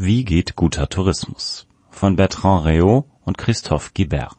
Wie geht guter Tourismus? von Bertrand Réault und Christophe Guibert.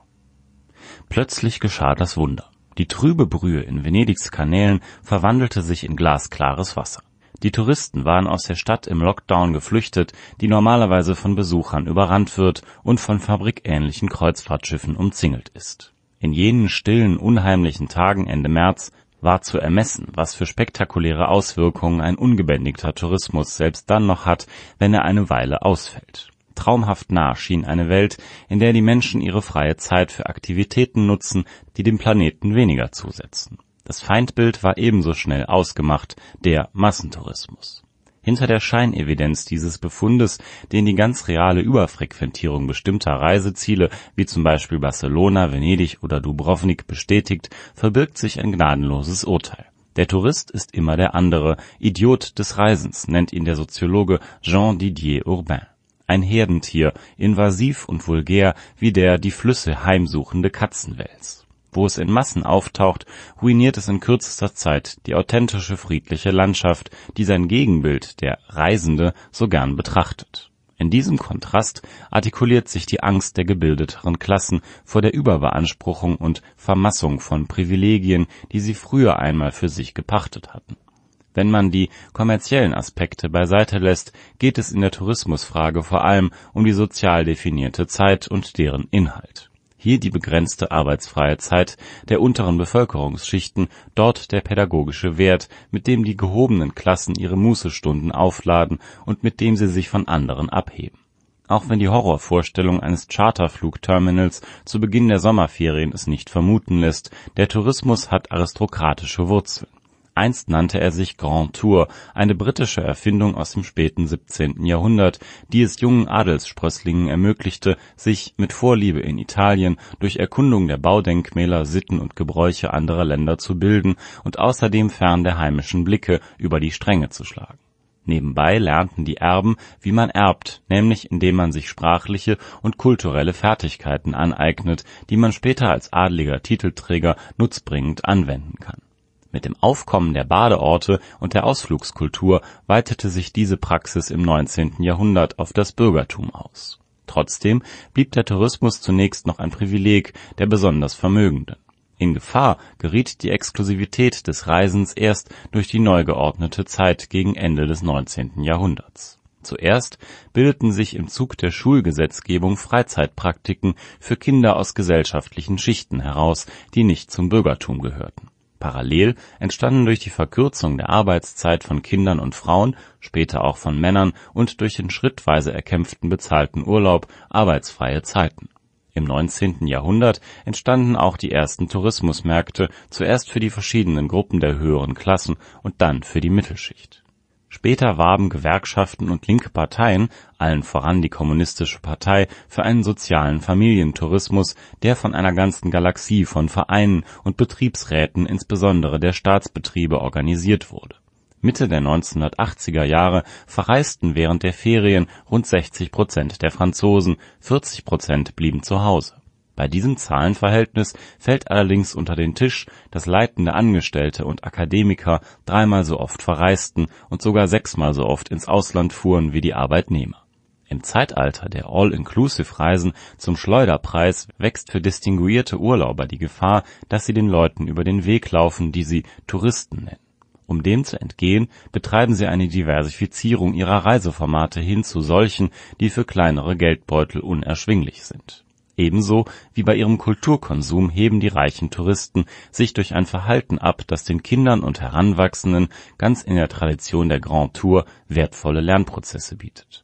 Plötzlich geschah das Wunder. Die trübe Brühe in Venedigs Kanälen verwandelte sich in glasklares Wasser. Die Touristen waren aus der Stadt im Lockdown geflüchtet, die normalerweise von Besuchern überrannt wird und von fabrikähnlichen Kreuzfahrtschiffen umzingelt ist. In jenen stillen, unheimlichen Tagen Ende März war zu ermessen, was für spektakuläre Auswirkungen ein ungebändigter Tourismus selbst dann noch hat, wenn er eine Weile ausfällt. Traumhaft nah schien eine Welt, in der die Menschen ihre freie Zeit für Aktivitäten nutzen, die dem Planeten weniger zusetzen. Das Feindbild war ebenso schnell ausgemacht, der Massentourismus. Hinter der Scheinevidenz dieses Befundes, den die ganz reale Überfrequentierung bestimmter Reiseziele wie zum Beispiel Barcelona, Venedig oder Dubrovnik bestätigt, verbirgt sich ein gnadenloses Urteil. Der Tourist ist immer der andere, Idiot des Reisens, nennt ihn der Soziologe Jean Didier Urbain. Ein Herdentier, invasiv und vulgär wie der die Flüsse heimsuchende Katzenwels. Wo es in Massen auftaucht, ruiniert es in kürzester Zeit die authentische friedliche Landschaft, die sein Gegenbild, der Reisende, so gern betrachtet. In diesem Kontrast artikuliert sich die Angst der gebildeteren Klassen vor der Überbeanspruchung und Vermassung von Privilegien, die sie früher einmal für sich gepachtet hatten. Wenn man die kommerziellen Aspekte beiseite lässt, geht es in der Tourismusfrage vor allem um die sozial definierte Zeit und deren Inhalt hier die begrenzte arbeitsfreie Zeit der unteren Bevölkerungsschichten, dort der pädagogische Wert, mit dem die gehobenen Klassen ihre Mußestunden aufladen und mit dem sie sich von anderen abheben. Auch wenn die Horrorvorstellung eines Charterflugterminals zu Beginn der Sommerferien es nicht vermuten lässt, der Tourismus hat aristokratische Wurzeln Einst nannte er sich Grand Tour, eine britische Erfindung aus dem späten 17. Jahrhundert, die es jungen Adelssprösslingen ermöglichte, sich mit Vorliebe in Italien durch Erkundung der Baudenkmäler, Sitten und Gebräuche anderer Länder zu bilden und außerdem fern der heimischen Blicke über die Stränge zu schlagen. Nebenbei lernten die Erben, wie man erbt, nämlich indem man sich sprachliche und kulturelle Fertigkeiten aneignet, die man später als adliger Titelträger nutzbringend anwenden kann mit dem Aufkommen der Badeorte und der Ausflugskultur weitete sich diese Praxis im 19. Jahrhundert auf das Bürgertum aus. Trotzdem blieb der Tourismus zunächst noch ein Privileg der besonders Vermögenden. In Gefahr geriet die Exklusivität des Reisens erst durch die neu geordnete Zeit gegen Ende des 19. Jahrhunderts. Zuerst bildeten sich im Zug der Schulgesetzgebung Freizeitpraktiken für Kinder aus gesellschaftlichen Schichten heraus, die nicht zum Bürgertum gehörten Parallel entstanden durch die Verkürzung der Arbeitszeit von Kindern und Frauen, später auch von Männern und durch den schrittweise erkämpften bezahlten Urlaub arbeitsfreie Zeiten. Im 19. Jahrhundert entstanden auch die ersten Tourismusmärkte, zuerst für die verschiedenen Gruppen der höheren Klassen und dann für die Mittelschicht Später warben Gewerkschaften und linke Parteien, allen voran die Kommunistische Partei, für einen sozialen Familientourismus, der von einer ganzen Galaxie von Vereinen und Betriebsräten insbesondere der Staatsbetriebe organisiert wurde. Mitte der 1980er Jahre verreisten während der Ferien rund 60 Prozent der Franzosen, 40 Prozent blieben zu Hause bei diesem Zahlenverhältnis fällt allerdings unter den Tisch, dass leitende Angestellte und Akademiker dreimal so oft verreisten und sogar sechsmal so oft ins Ausland fuhren wie die Arbeitnehmer. Im Zeitalter der All-Inclusive-Reisen zum Schleuderpreis wächst für distinguierte Urlauber die Gefahr, dass sie den Leuten über den Weg laufen, die sie Touristen nennen. Um dem zu entgehen, betreiben sie eine Diversifizierung ihrer Reiseformate hin zu solchen, die für kleinere Geldbeutel unerschwinglich sind Ebenso wie bei ihrem Kulturkonsum heben die reichen Touristen sich durch ein Verhalten ab, das den Kindern und Heranwachsenden ganz in der Tradition der Grand Tour wertvolle Lernprozesse bietet.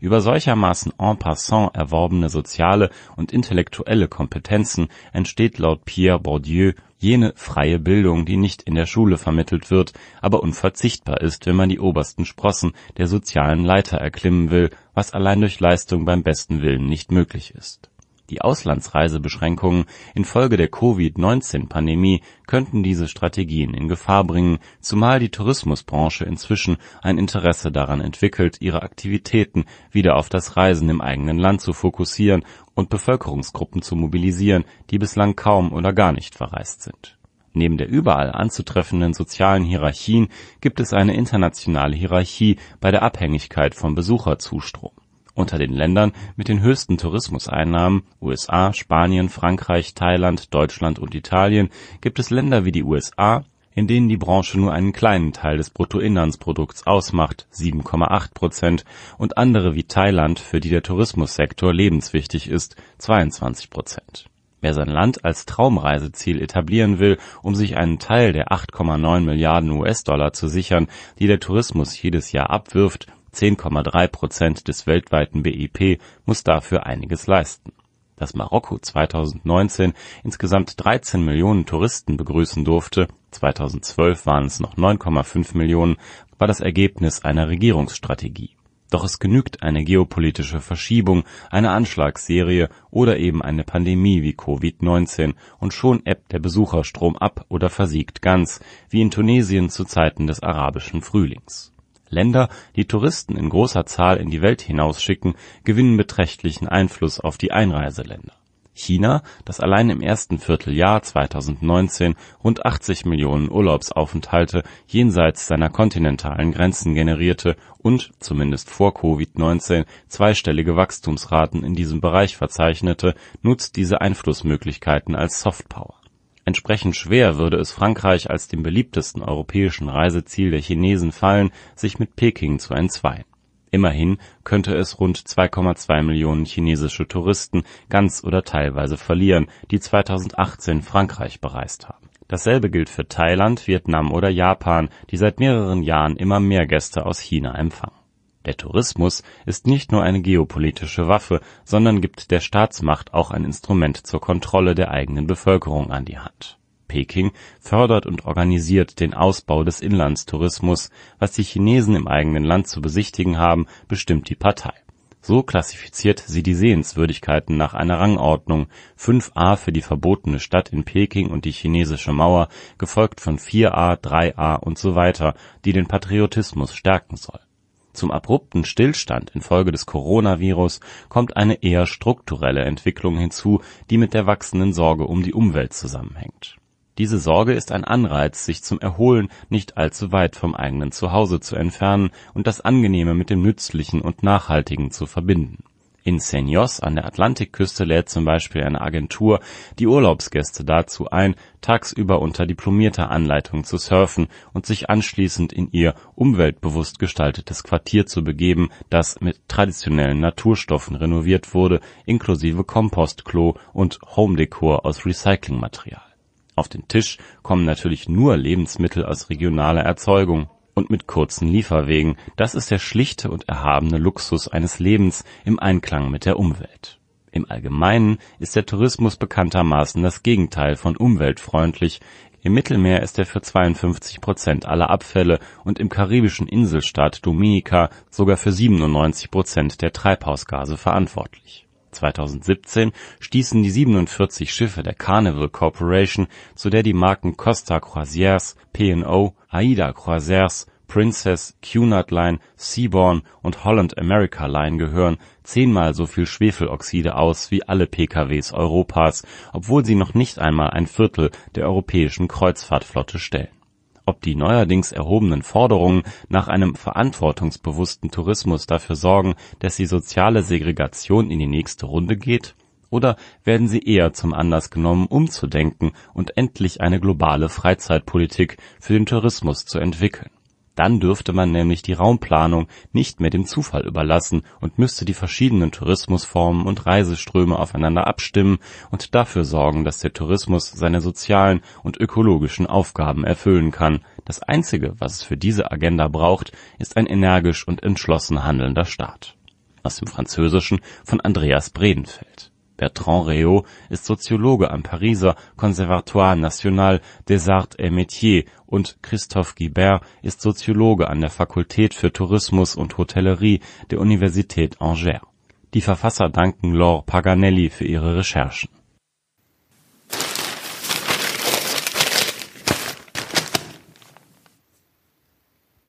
Über solchermaßen en passant erworbene soziale und intellektuelle Kompetenzen entsteht laut Pierre Bourdieu jene freie Bildung, die nicht in der Schule vermittelt wird, aber unverzichtbar ist, wenn man die obersten Sprossen der sozialen Leiter erklimmen will, was allein durch Leistung beim besten Willen nicht möglich ist die Auslandsreisebeschränkungen infolge der Covid-19-Pandemie könnten diese Strategien in Gefahr bringen, zumal die Tourismusbranche inzwischen ein Interesse daran entwickelt, ihre Aktivitäten wieder auf das Reisen im eigenen Land zu fokussieren und Bevölkerungsgruppen zu mobilisieren, die bislang kaum oder gar nicht verreist sind. Neben der überall anzutreffenden sozialen Hierarchien gibt es eine internationale Hierarchie bei der Abhängigkeit vom Besucherzustrom Unter den Ländern mit den höchsten Tourismuseinnahmen (USA, Spanien, Frankreich, Thailand, Deutschland und Italien) gibt es Länder wie die USA, in denen die Branche nur einen kleinen Teil des Bruttoinlandsprodukts ausmacht (7,8 Prozent) und andere wie Thailand, für die der Tourismussektor lebenswichtig ist (22 Prozent). Wer sein Land als Traumreiseziel etablieren will, um sich einen Teil der 8,9 Milliarden US-Dollar zu sichern, die der Tourismus jedes Jahr abwirft (10,3 Prozent des weltweiten BIP), muss dafür einiges leisten. Dass Marokko 2019 insgesamt 13 Millionen Touristen begrüßen durfte (2012 waren es noch 9,5 Millionen), war das Ergebnis einer Regierungsstrategie. Doch es genügt eine geopolitische Verschiebung, eine Anschlagsserie oder eben eine Pandemie wie Covid-19, und schon ebbt der Besucherstrom ab oder versiegt ganz, wie in Tunesien zu Zeiten des Arabischen Frühlings Länder, die Touristen in großer Zahl in die Welt hinausschicken, gewinnen beträchtlichen Einfluss auf die Einreiseländer. China, das allein im ersten Vierteljahr 2019 rund 80 Millionen Urlaubsaufenthalte jenseits seiner kontinentalen Grenzen generierte und, zumindest vor Covid-19, zweistellige Wachstumsraten in diesem Bereich verzeichnete, nutzt diese Einflussmöglichkeiten als Softpower Entsprechend schwer würde es Frankreich als dem beliebtesten europäischen Reiseziel der Chinesen fallen, sich mit Peking zu entzweien. Immerhin könnte es rund 2,2 Millionen chinesische Touristen ganz oder teilweise verlieren, die 2018 Frankreich bereist haben. Dasselbe gilt für Thailand, Vietnam oder Japan, die seit mehreren Jahren immer mehr Gäste aus China empfangen der Tourismus ist nicht nur eine geopolitische Waffe, sondern gibt der Staatsmacht auch ein Instrument zur Kontrolle der eigenen Bevölkerung an die Hand. Peking fördert und organisiert den Ausbau des Inlandstourismus, was die Chinesen im eigenen Land zu besichtigen haben, bestimmt die Partei. So klassifiziert sie die Sehenswürdigkeiten nach einer Rangordnung 5A für die verbotene Stadt in Peking und die Chinesische Mauer, gefolgt von 4A, 3A und so weiter, die den Patriotismus stärken soll zum abrupten Stillstand infolge des Coronavirus kommt eine eher strukturelle Entwicklung hinzu, die mit der wachsenden Sorge um die Umwelt zusammenhängt. Diese Sorge ist ein Anreiz, sich zum Erholen nicht allzu weit vom eigenen Zuhause zu entfernen und das Angenehme mit dem Nützlichen und Nachhaltigen zu verbinden in Seños an der Atlantikküste lädt zum Beispiel eine Agentur die Urlaubsgäste dazu ein, tagsüber unter diplomierter Anleitung zu surfen und sich anschließend in ihr umweltbewusst gestaltetes Quartier zu begeben, das mit traditionellen Naturstoffen renoviert wurde, inklusive Kompostklo und Homedekor aus Recyclingmaterial. Auf den Tisch kommen natürlich nur Lebensmittel aus regionaler Erzeugung und mit kurzen Lieferwegen, das ist der schlichte und erhabene Luxus eines Lebens im Einklang mit der Umwelt. Im Allgemeinen ist der Tourismus bekanntermaßen das Gegenteil von umweltfreundlich, im Mittelmeer ist er für 52 Prozent aller Abfälle und im karibischen Inselstaat Dominica sogar für 97 Prozent der Treibhausgase verantwortlich. 2017 stießen die 47 Schiffe der Carnival Corporation, zu der die Marken Costa Croisières, P&O Aida Croisières, Princess, Cunard Line, Seabourn und Holland America Line gehören, zehnmal so viel Schwefeloxide aus wie alle PKWs Europas, obwohl sie noch nicht einmal ein Viertel der europäischen Kreuzfahrtflotte stellen. Ob die neuerdings erhobenen Forderungen nach einem verantwortungsbewussten Tourismus dafür sorgen, dass die soziale Segregation in die nächste Runde geht oder werden sie eher zum Anlass genommen, umzudenken und endlich eine globale Freizeitpolitik für den Tourismus zu entwickeln? Dann dürfte man nämlich die Raumplanung nicht mehr dem Zufall überlassen und müsste die verschiedenen Tourismusformen und Reiseströme aufeinander abstimmen und dafür sorgen, dass der Tourismus seine sozialen und ökologischen Aufgaben erfüllen kann. Das Einzige, was es für diese Agenda braucht, ist ein energisch und entschlossen handelnder Staat. Aus dem Französischen von Andreas Bredenfeld Bertrand Réault ist Soziologe am Pariser Conservatoire national des arts et métiers und Christophe Guibert ist Soziologe an der Fakultät für Tourismus und Hotellerie der Universität Angers. Die Verfasser danken Laure Paganelli für ihre Recherchen